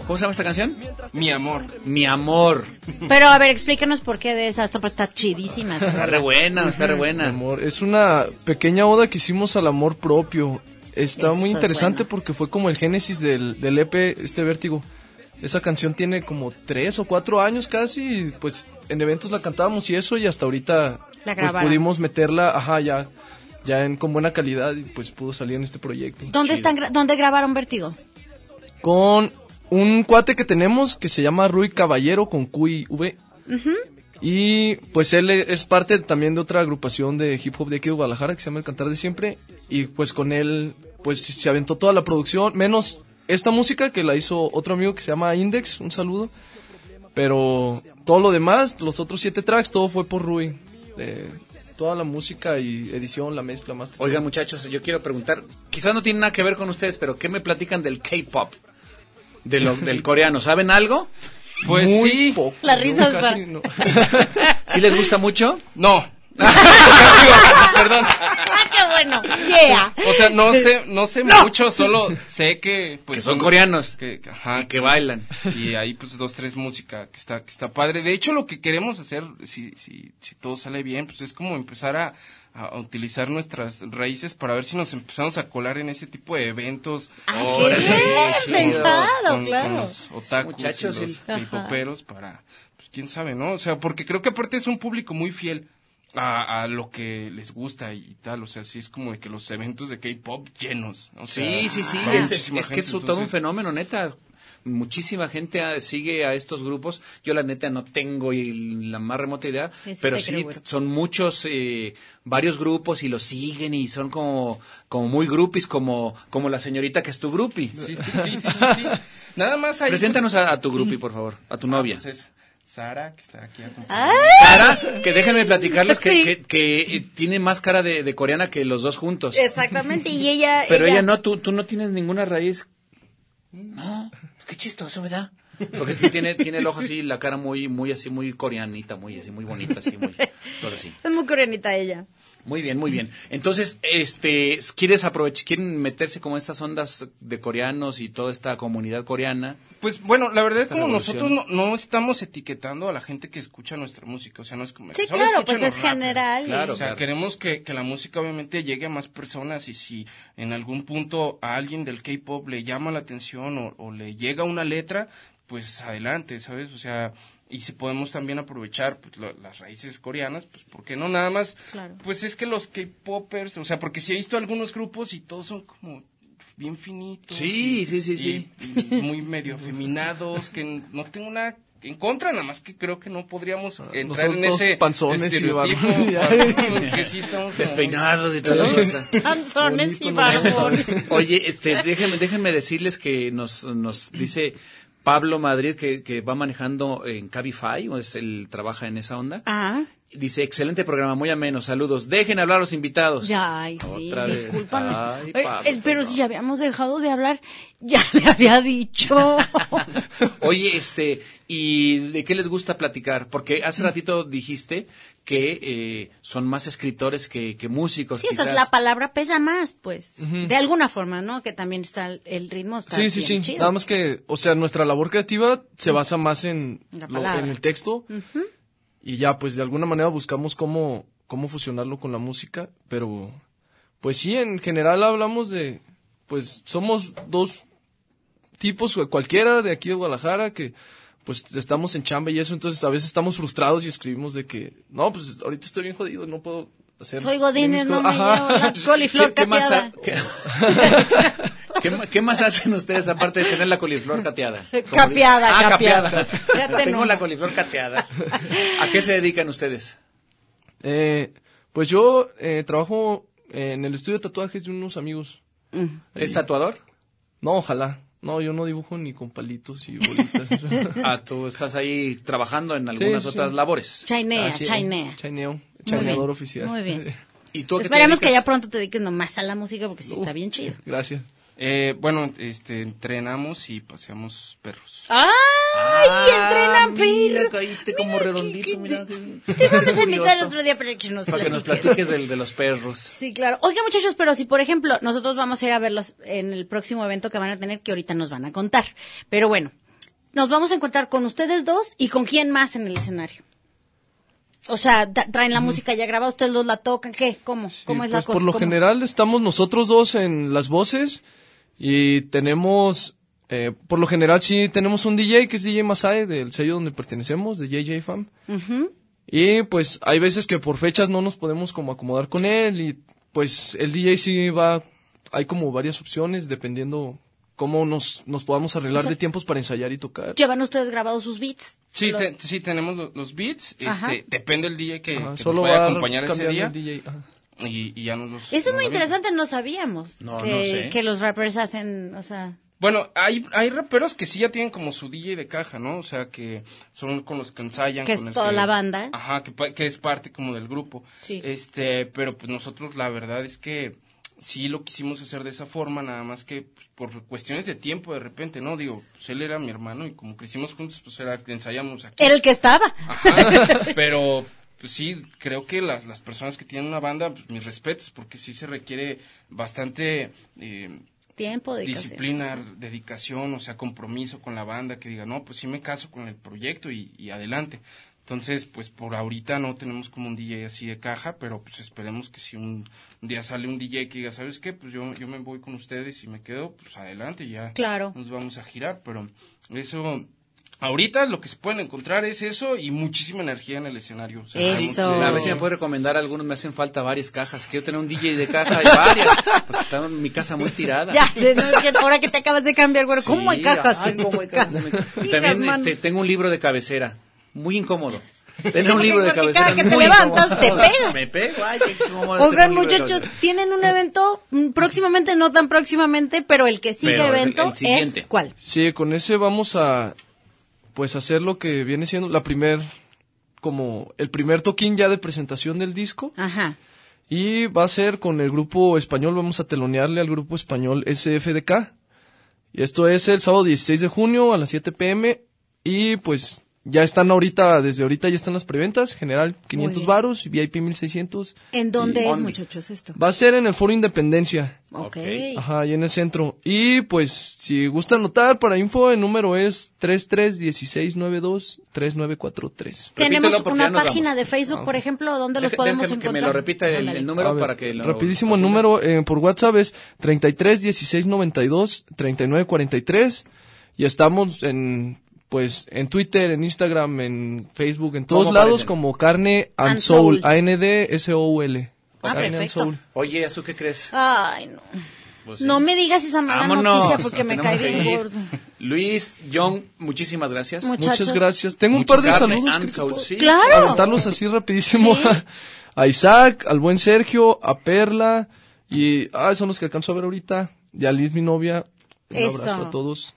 ¿Cómo se llama esta canción? Mi amor. Mi amor. Pero a ver, explícanos por qué de esa. Esta está chidísima. Está re buena, está re buena. Amor, es una pequeña oda que hicimos al amor propio. Está Eso muy es interesante bueno. porque fue como el génesis del, del EP, este vértigo. Esa canción tiene como tres o cuatro años casi, y pues en eventos la cantábamos y eso, y hasta ahorita pues, pudimos meterla, ajá, ya, ya en, con buena calidad y pues pudo salir en este proyecto. ¿Dónde, están, gra- ¿Dónde grabaron Vértigo? Con un cuate que tenemos que se llama Rui Caballero con Q y V. Y pues él es parte también de otra agrupación de hip hop de aquí de Guadalajara que se llama El Cantar de Siempre. Y pues con él pues se aventó toda la producción, menos esta música que la hizo otro amigo que se llama Index, un saludo. Pero todo lo demás, los otros siete tracks, todo fue por Rui. Eh, toda la música y edición, la mezcla, más. Oigan, muchachos, yo quiero preguntar, quizás no tiene nada que ver con ustedes, pero ¿qué me platican del K-pop? De lo- del coreano, ¿saben algo? Pues Muy sí. poco. La risa está- no. ¿Sí les gusta mucho? No. Perdón. ¡Ah, qué bueno! ¡Yeah! O sea, no sé, no sé No. mucho, solo sé que pues Que son coreanos. que, que- ajá, Y que bailan. y ahí pues dos tres música que está que está padre. De hecho, lo que queremos hacer si si si todo sale bien, pues es como empezar a a utilizar nuestras raíces para ver si nos empezamos a colar en ese tipo de eventos. Ah, Órale, qué bien pensado, con, claro. con los otakus Muchachos, y los K-poperos para, pues, quién sabe, ¿no? O sea, porque creo que aparte es un público muy fiel a, a lo que les gusta y tal, o sea, sí es como de que los eventos de K-pop llenos. o sea, Sí, sí, sí, es, es- muchísima es que es todo un fenómeno, neta. Muchísima gente ah, sigue a estos grupos. Yo la neta no tengo y la más remota idea, pero sí creo, son muchos, eh, varios grupos y los siguen y son como, como muy groupies, como, como la señorita que es tu groupie. Sí, sí, sí, sí, sí. Nada más ahí. Preséntanos a, a tu groupie, por favor, a tu novia. Pues es Sara, que está aquí ¡Ah! acompañada. Sara, que déjenme platicarles que, Sí. que, que, eh, tiene más cara de, de coreana que los dos juntos. Exactamente, y ella... Pero ella no, tú, tú no tienes ninguna raíz. No, qué chistoso, ¿verdad? Porque sí tiene, tiene el ojo así, la cara muy, muy así, muy coreanita, muy así, muy bonita, así, muy, todo así. Es muy coreanita ella. Muy bien, muy bien. Entonces, este, ¿quieres aprovechar, quieren meterse como estas ondas de coreanos y toda esta comunidad coreana? Pues bueno, la verdad es como revolución. nosotros no, no estamos etiquetando a la gente que escucha nuestra música, o sea, no es como... Sí, solo claro, pues es rap. general. Claro, o sea, claro. queremos que, que la música obviamente llegue a más personas y si en algún punto a alguien del K-pop le llama la atención o, o le llega una letra, pues adelante, ¿sabes? O sea, y si podemos también aprovechar pues, lo- las raíces coreanas, pues ¿por qué no? Nada más, Claro. pues es que los K-popers, o sea, porque si he visto algunos grupos y todos son como bien finitos. Sí, y- sí, sí, y- sí. y muy medio afeminados, que no tengo nada en contra, nada más que creo que no podríamos entrar en ese panzones y estereotipo, que sí estamos como- Despeinados y toda la cosa. Panzones y barbón. Oye, este, déjenme, déjenme decirles que nos, nos dice Pablo Madrid que, que va manejando en Cabify, o es él trabaja en esa onda. Ah, Dice, excelente programa, muy ameno, saludos. Dejen hablar a los invitados. ya, ay, sí, Otra vez. discúlpanos. Ay, Pablo, eh, pero si ya habíamos dejado de hablar, ya le había dicho. Oye, este, ¿y de qué les gusta platicar? Porque hace ratito dijiste que eh, son más escritores que, que músicos. Sí, esa es quizás. la palabra pesa más, pues. De alguna forma, ¿no? Que también está el- ritmo. Está Sí, sí, sí. chido. Nada más que, o sea, nuestra labor creativa se basa más en, La lo- palabra. en el texto Ujú. Y ya, pues de alguna manera buscamos cómo, cómo fusionarlo con la música, pero pues sí, en general hablamos de, pues somos dos tipos cualquiera de aquí de Guadalajara que pues estamos en chamba y eso, entonces a veces estamos frustrados y escribimos de que, no, pues ahorita estoy bien jodido, no puedo hacer... Soy Godínez, no cosas". me llevo la coliflor ¿Qué, qué más, capeada. ha- qué- qué más hacen ustedes aparte de tener la coliflor cateada? Capeada, ah, capeada. capeada. Tengo la coliflor cateada. ¿A qué se dedican ustedes? Eh, pues yo eh, trabajo en el estudio de tatuajes de unos amigos. ¿Es tatuador? No, ojalá. No, yo no dibujo ni con palitos y bolitas. Ah, tú estás ahí trabajando en algunas Sí, sí. otras labores. Chainea, Así es. chainea. Chaineo. Chaineador oficial. Muy bien. ¿Y tú a qué te Esperemos que ya pronto te dediques nomás a la música porque sí está bien chido. Gracias. Eh, bueno, este, entrenamos y paseamos perros. ¡Ay! entrenan Ah, mira, perro! caíste como redondito, mira. Te vamos a invitar curioso. otro día para que nos Para que nos platiques. platiques del, de los perros. Sí, claro. Oiga, muchachos, pero si, por ejemplo, nosotros vamos a ir a verlos en el próximo evento que van a tener, que ahorita nos van a contar. Pero bueno, nos vamos a encontrar con ustedes dos y con quién más en el escenario. O sea, traen la música ya grabada, ustedes dos la tocan, ¿qué? ¿Cómo? ¿Cómo es la pues cosa? por lo ¿Cómo? general estamos nosotros dos en las voces y tenemos, eh, por lo general sí tenemos un DJ que es DJ Masai del sello donde pertenecemos, de JJ Fam. Ujú. Y pues hay veces que por fechas no nos podemos como acomodar con él y pues el DJ sí va, hay como varias opciones dependiendo cómo nos, nos podamos arreglar O sea, de tiempos para ensayar y tocar. ¿Llevan ustedes grabados sus beats? Sí, Los- te- sí tenemos lo- los beats, Ajá. este, depende del DJ que, Ajá, que solo nos vaya va a acompañar ese día. el DJ, ajá. Y, y ya nos los... Eso es muy interesante, no sabíamos No, que, no sé. que los rappers hacen, o sea... Bueno, hay, hay raperos que sí ya tienen como su DJ de caja, ¿no? O sea, que son con los que ensayan. Que es con el toda la banda. Ajá, que, es parte como del grupo. Sí. Este, pero pues nosotros la verdad es que sí lo quisimos hacer de esa forma, nada más que pues, por cuestiones de tiempo de repente, ¿no? Digo, pues él era mi hermano y como crecimos juntos, pues era que ensayamos aquí. Era el que estaba. Ajá, pero pues sí, creo que las, las personas que tienen una banda, pues, mis respetos, porque sí se requiere bastante eh, Tiempo de disciplina, dedicación, o sea, compromiso con la banda, que diga, no, pues sí me caso con el proyecto y, y adelante. Entonces, pues por ahorita no tenemos como un DJ así de caja, pero pues esperemos que si un, un día sale un DJ que diga, ¿sabes qué? Pues yo, yo me voy con ustedes y me quedo, pues adelante, ya Claro. nos vamos a girar, pero eso... Ahorita lo que se pueden encontrar es eso y muchísima energía en el escenario. O sea, Eso. A ver si me puede recomendar algunos, me hacen falta varias cajas. Quiero tener un DJ de caja y varias, porque está en mi casa muy tirada. Ya, sé, no, es que ahora que te acabas de cambiar, güey, ¿cómo hay Sí, cajas ay, en cómo tu hay cajas casa? Y también este, tengo un libro de cabecera, muy incómodo. Tener un libro de cabecera cada que te muy levantas, incómodo. te pegas. Me pego, ay, qué incómodo Oigan, de muchachos, tienen un evento mm, próximamente, no tan próximamente, pero el que sigue Pero el- evento el siguiente. es ¿cuál? Sí, con ese vamos a pues hacer lo que viene siendo la primer como el primer toquín ya de presentación del disco Ajá. y va a ser con el grupo español, vamos a telonearle al grupo español SFDK. Y esto es el sábado 16 de junio a las 7 pm Y pues ya están ahorita, desde ahorita ya están las preventas, general 500 bien. varos y VIP 1600. ¿En dónde Y- es, muchachos, esto? Va a ser en el Foro Independencia. Ok. Ajá, ahí en el centro. Y pues, si gustan notar, para info, el número es 3316923943. Tenemos Repítelo una página de Facebook, por ejemplo, donde los podemos déjame que encontrar. me lo repita el, número ver, para que lo... Rapidísimo el número eh, por WhatsApp es 33 16 92 39 43 y estamos en pues en Twitter, en Instagram, en Facebook, en todos ¿Cómo lados aparecen? como Carne and, And Soul. A N D S O U L. Ah, Carne and perfecto. Soul. Oye, ¿Azú qué crees? Ay, no. Pues sí. No me digas esa mala Vámonos. noticia porque me Tenemos cae que bien gordo. Luis, John, muchísimas gracias. Muchachos. Muchas gracias. Tengo un par de Carne saludos. and Soul, sí. Claro. aventarlos así rapidísimo Sí. a, a Isaac, al buen Sergio, a Perla y ah, son los que alcanzo a ver ahorita y a Liz mi novia. Un Eso. abrazo a todos.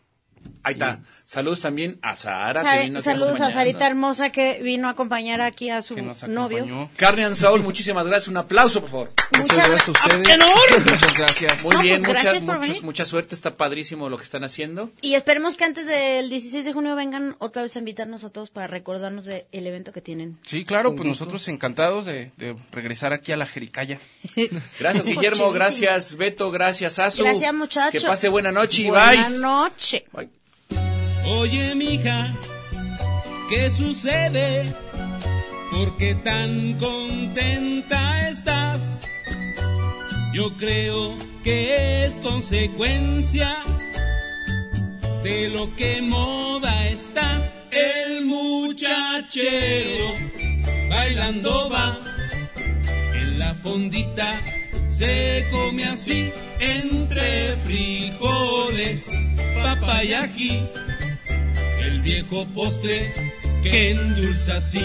Ahí está. Saludos también a Sara. Sa- que vino Saludos a. Sarita hermosa que vino a acompañar aquí a su novio. Carne and Soul, muchísimas gracias. Un aplauso, por favor. Muchas gracias a ustedes. Muchas gracias. Muy No, bien, pues, gracias muchas, muchas- mucha suerte. Está padrísimo lo que están haciendo. Y esperemos que antes del 16 de junio vengan otra vez a invitarnos a todos para recordarnos del evento que tienen. Sí, claro, pues nosotros encantados de, de regresar aquí a la Jericaya. Gracias, Guillermo. Gracias, Beto. Gracias, Azu. Gracias, muchachos. Que pase buena noche y Buenas bye. noche. Bye. Oye, mija, ¿qué sucede? ¿Por qué tan contenta estás? Yo creo que es consecuencia de lo que moda está. El muchachero bailando va en la fondita. Se come así entre frijoles, papa y ají el viejo postre que endulza así